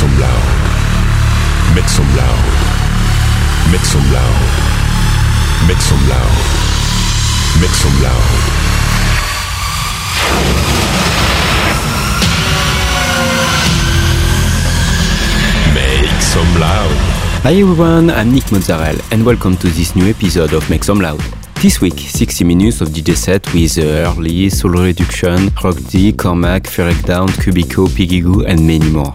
Some loud. Make some loud. Make some loud. Make some loud. Make some loud. Make some loud. Hi everyone, I'm Nick Mozzarella and welcome to this new episode of Make Some Loud. This week, 60 minutes of DJ set with uh, Early, Soul Reduction, Rock D, Cormac, Ferrec Down, Cubico, Piggy Goo and many more.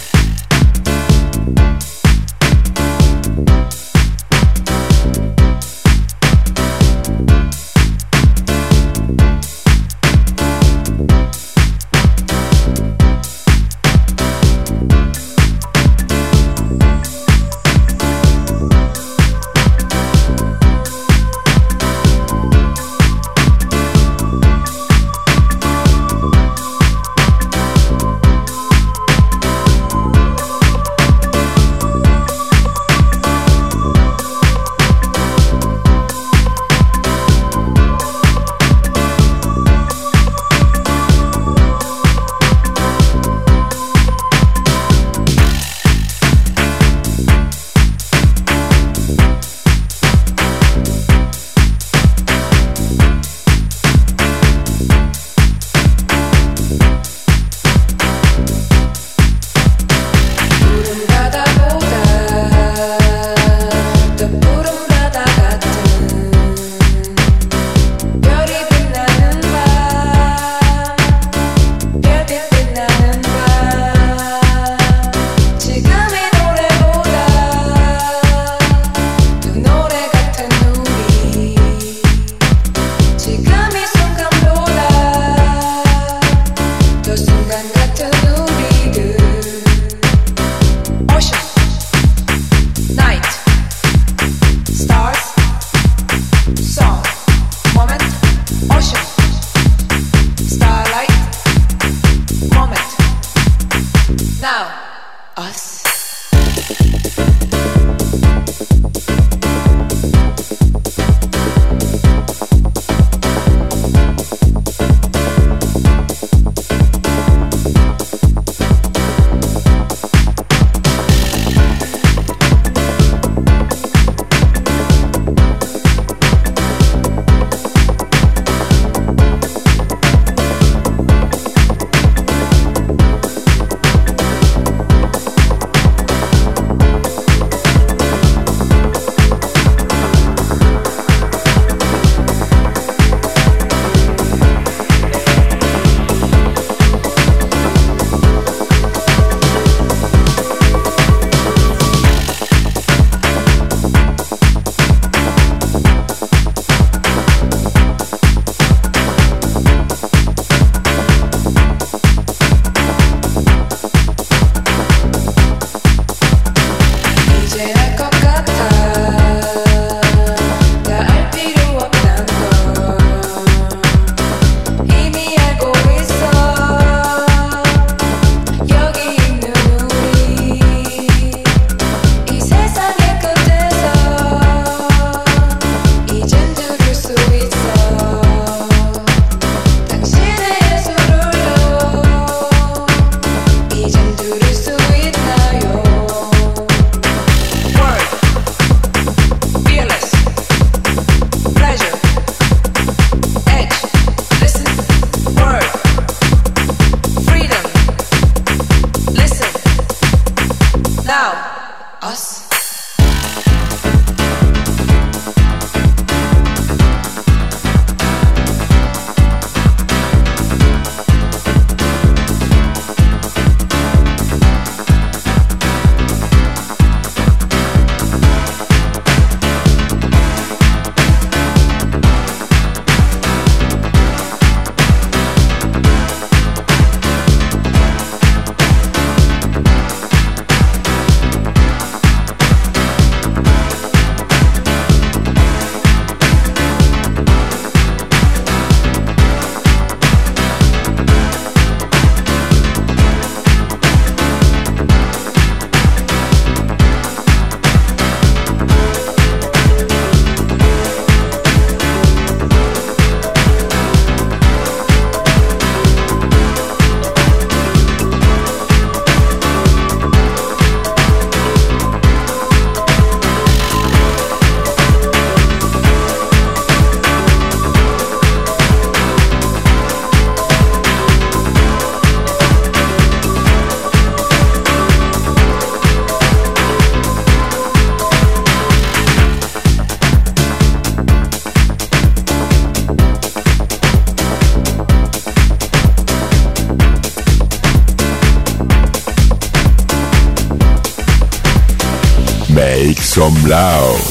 Loud.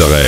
Mozzarella.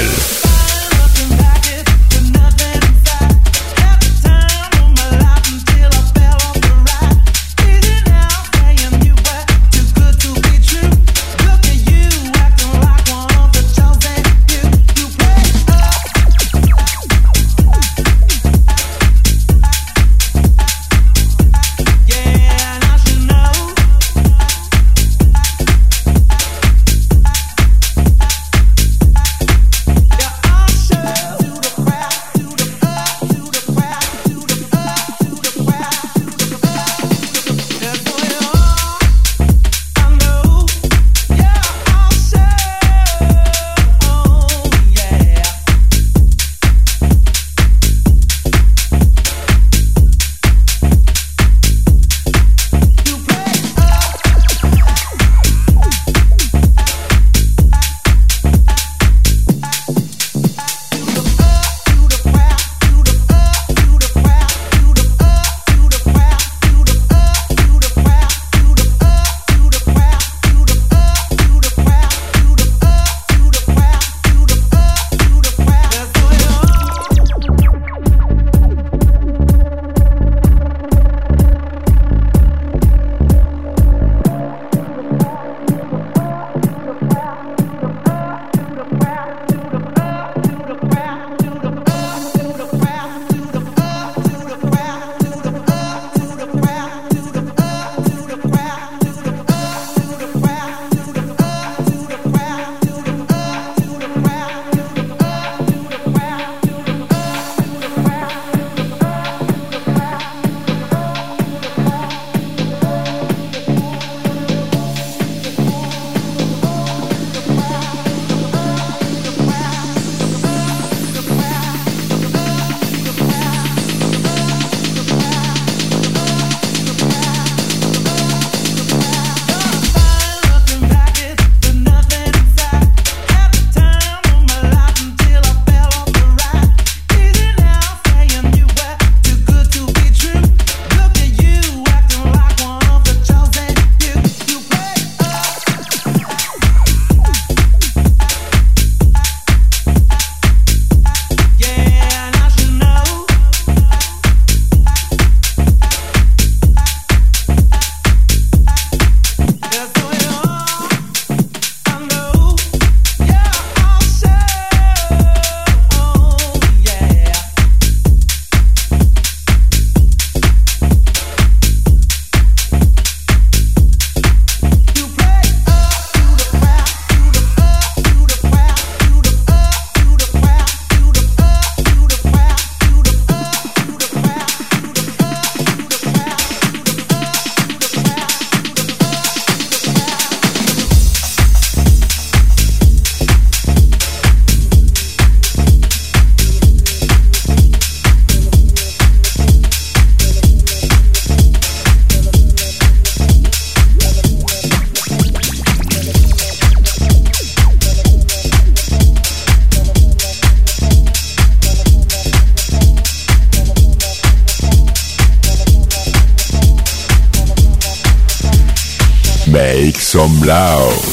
Some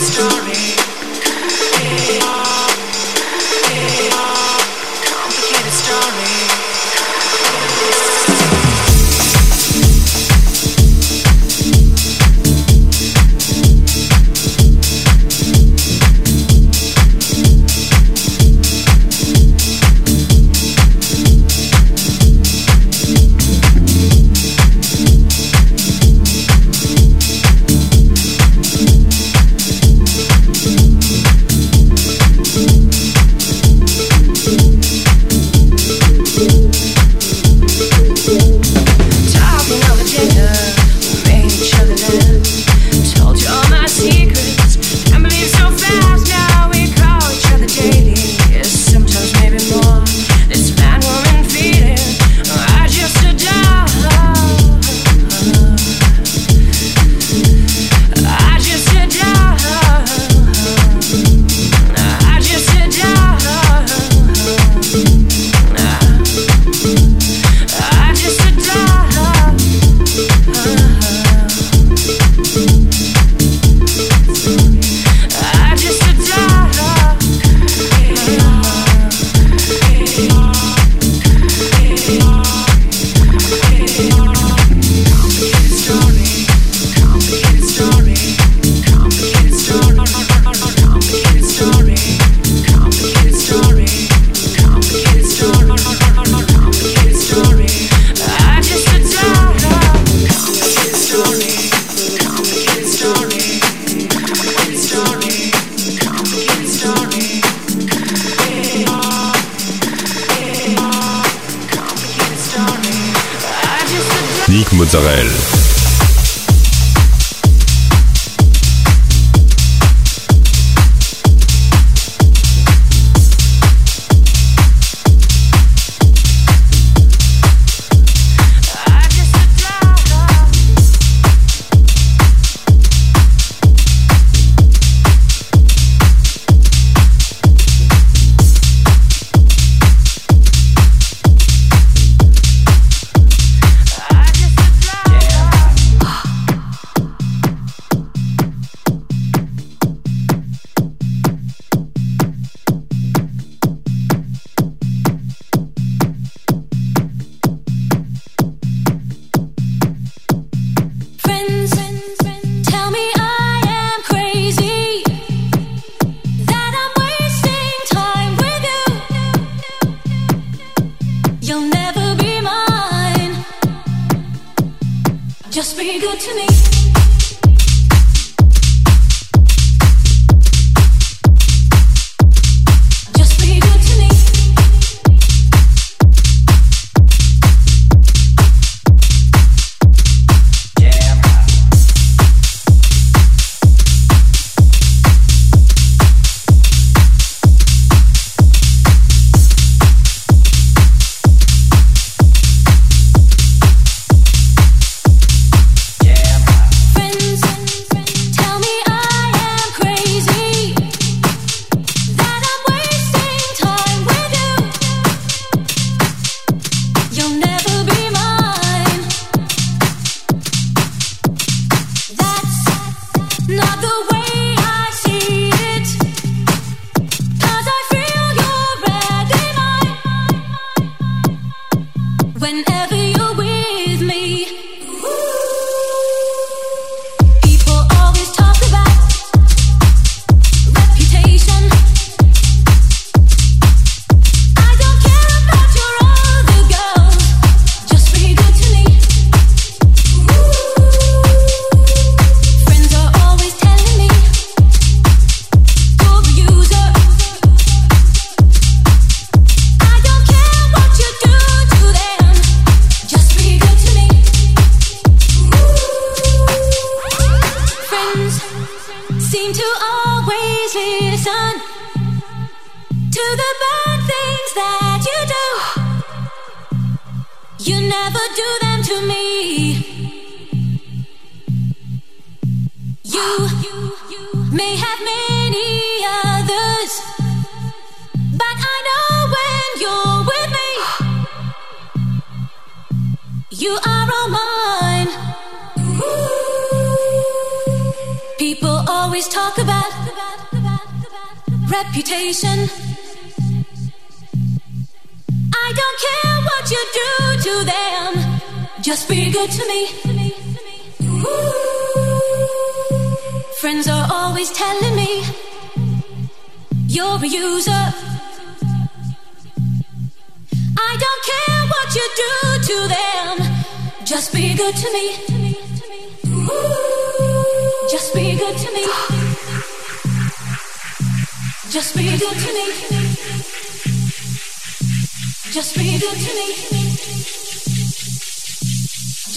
story. Nick Mozzarella.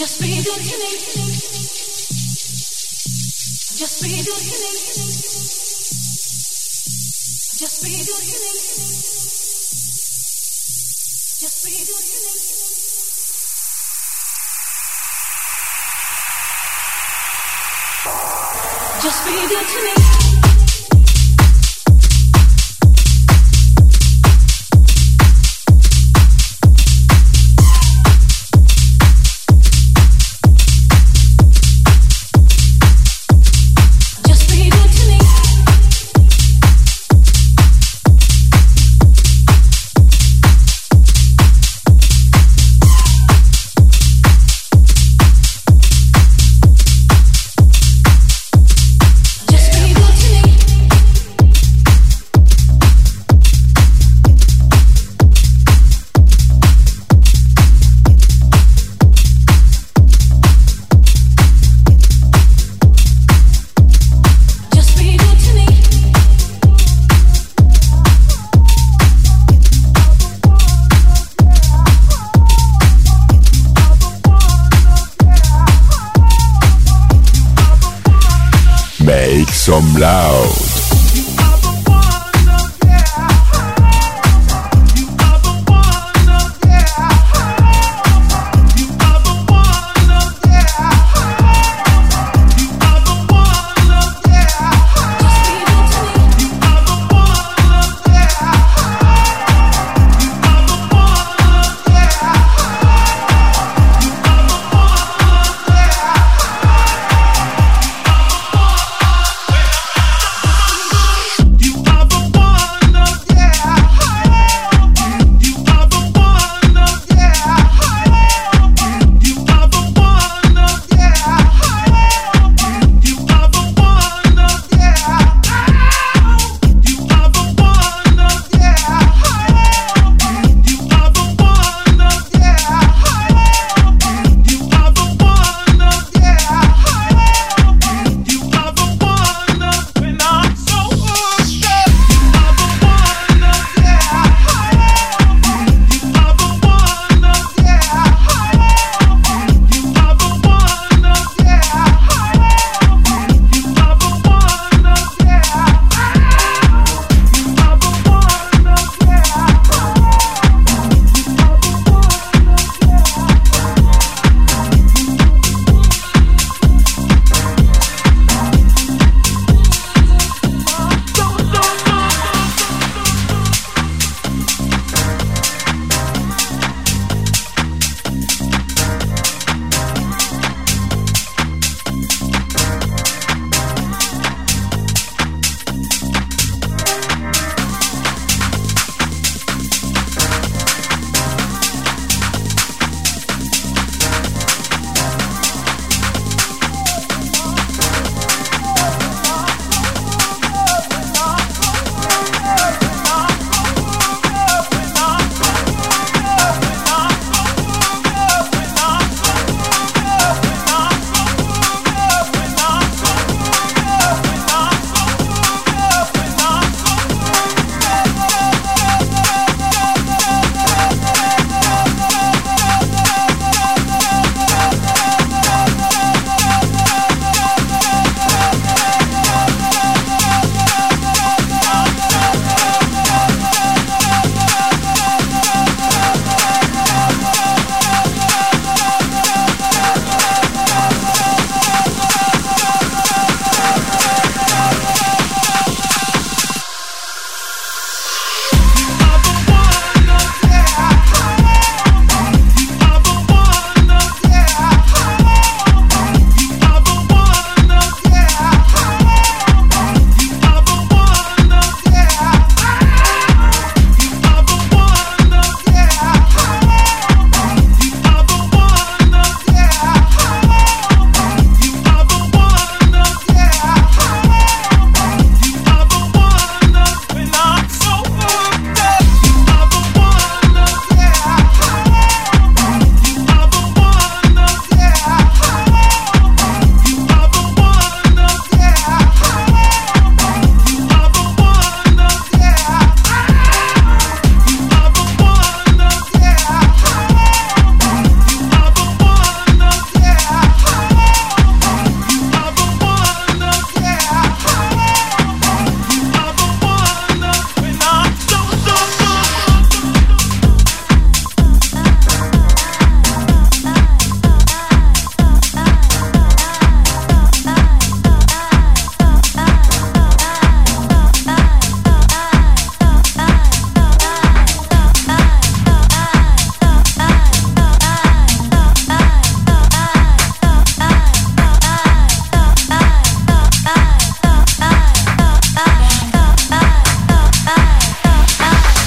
Just be good to me. Just be good to me. Just be good to me. Just be good to me. Just be good to me.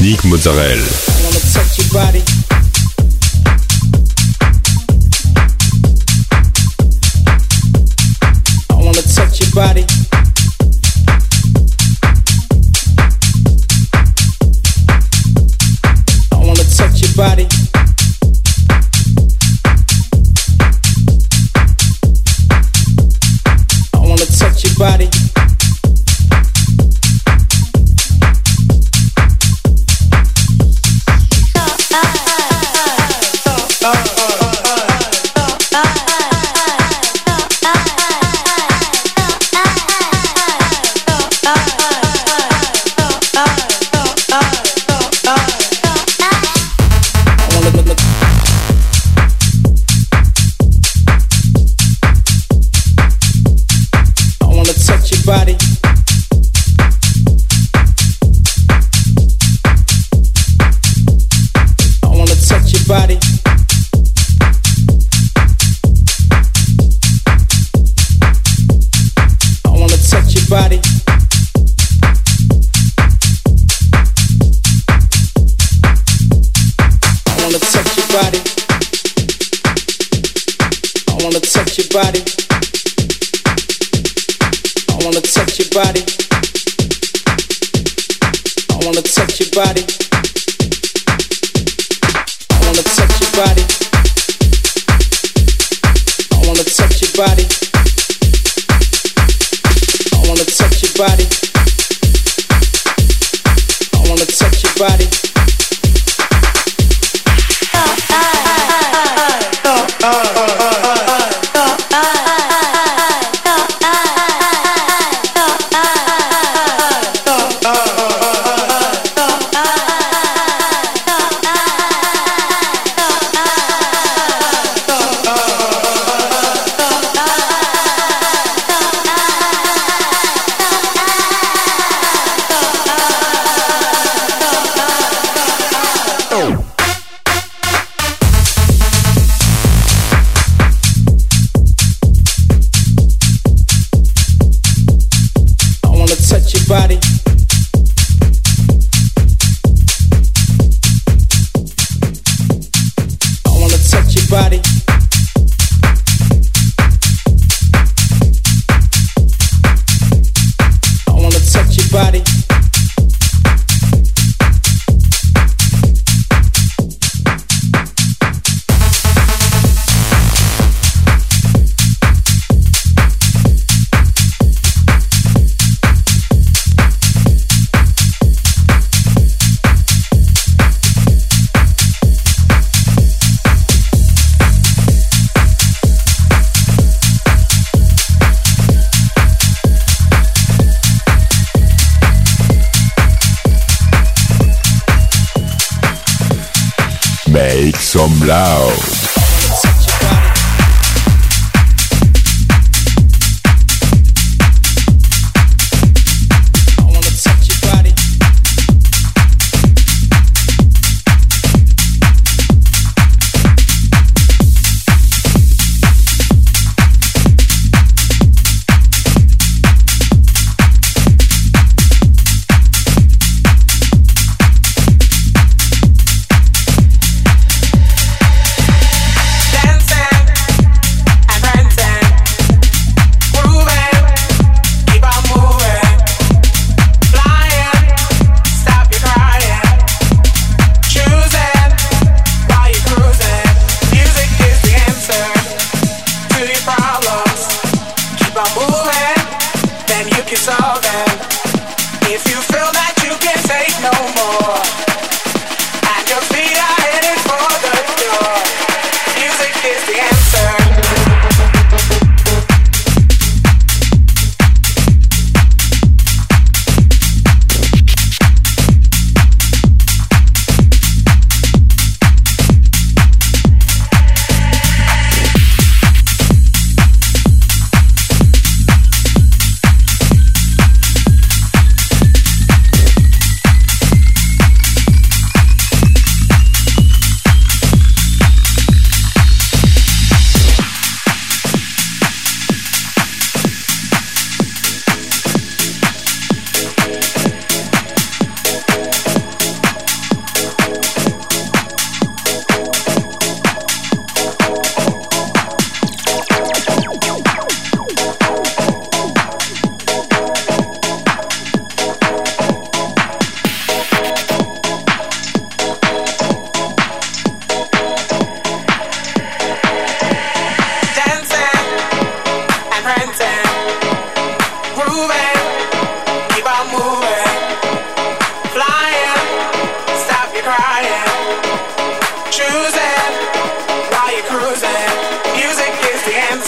Nick Mozzarella.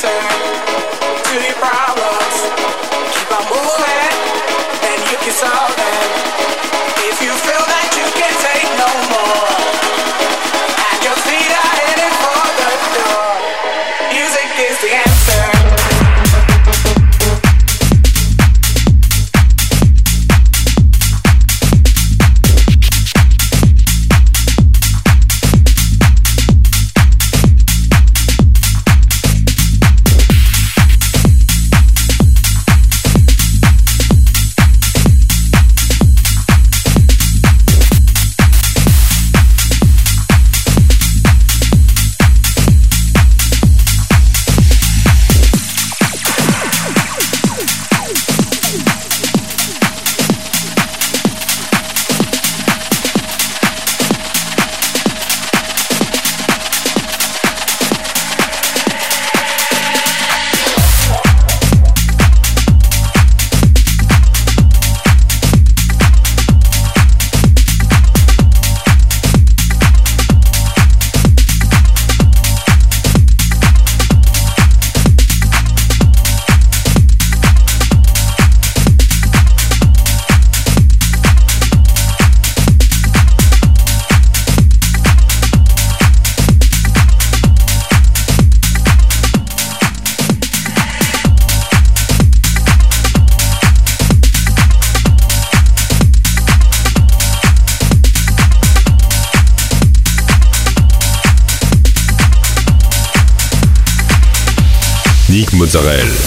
side Nick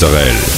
Mozzarella.